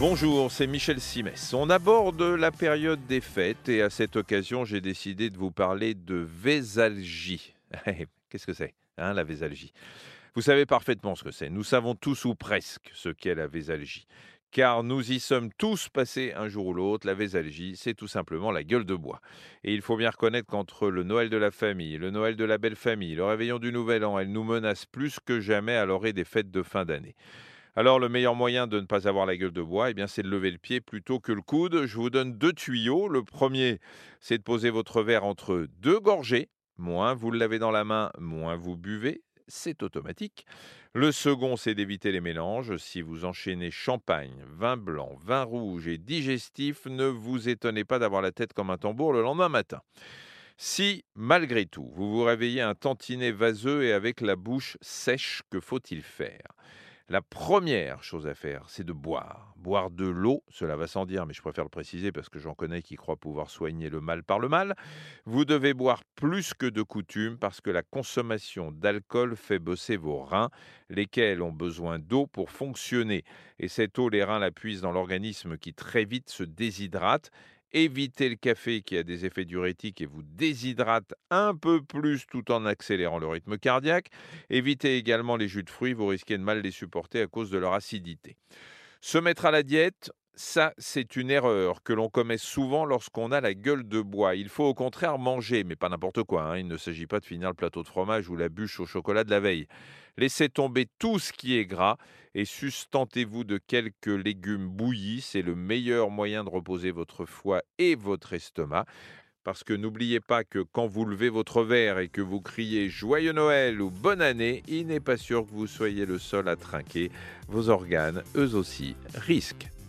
Bonjour, c'est Michel Simès. On aborde la période des fêtes et à cette occasion, j'ai décidé de vous parler de vésalgie. Qu'est-ce que c'est, hein, la vésalgie? Vous savez parfaitement ce que c'est. Nous savons tous ou presque ce qu'est la vésalgie. Car nous y sommes tous passés un jour ou l'autre. La vésalgie, c'est tout simplement la gueule de bois. Et il faut bien reconnaître qu'entre le Noël de la famille, le Noël de la belle famille, le réveillon du Nouvel An, elle nous menace plus que jamais à l'orée des fêtes de fin d'année. Alors le meilleur moyen de ne pas avoir la gueule de bois, eh bien, c'est de lever le pied plutôt que le coude. Je vous donne deux tuyaux. Le premier, c'est de poser votre verre entre deux gorgées. Moins vous lavez dans la main, moins vous buvez. C'est automatique. Le second, c'est d'éviter les mélanges. Si vous enchaînez champagne, vin blanc, vin rouge et digestif, ne vous étonnez pas d'avoir la tête comme un tambour le lendemain matin. Si, malgré tout, vous vous réveillez un tantinet vaseux et avec la bouche sèche, que faut-il faire? La première chose à faire, c'est de boire. Boire de l'eau, cela va sans dire, mais je préfère le préciser parce que j'en connais qui croient pouvoir soigner le mal par le mal. Vous devez boire plus que de coutume parce que la consommation d'alcool fait bosser vos reins, lesquels ont besoin d'eau pour fonctionner. Et cette eau, les reins la puisent dans l'organisme qui très vite se déshydrate Évitez le café qui a des effets diurétiques et vous déshydrate un peu plus tout en accélérant le rythme cardiaque. Évitez également les jus de fruits, vous risquez de mal les supporter à cause de leur acidité. Se mettre à la diète, ça, c'est une erreur que l'on commet souvent lorsqu'on a la gueule de bois. Il faut au contraire manger, mais pas n'importe quoi. Hein. Il ne s'agit pas de finir le plateau de fromage ou la bûche au chocolat de la veille. Laissez tomber tout ce qui est gras et sustentez-vous de quelques légumes bouillis. C'est le meilleur moyen de reposer votre foie et votre estomac. Parce que n'oubliez pas que quand vous levez votre verre et que vous criez Joyeux Noël ou Bonne année, il n'est pas sûr que vous soyez le seul à trinquer. Vos organes, eux aussi, risquent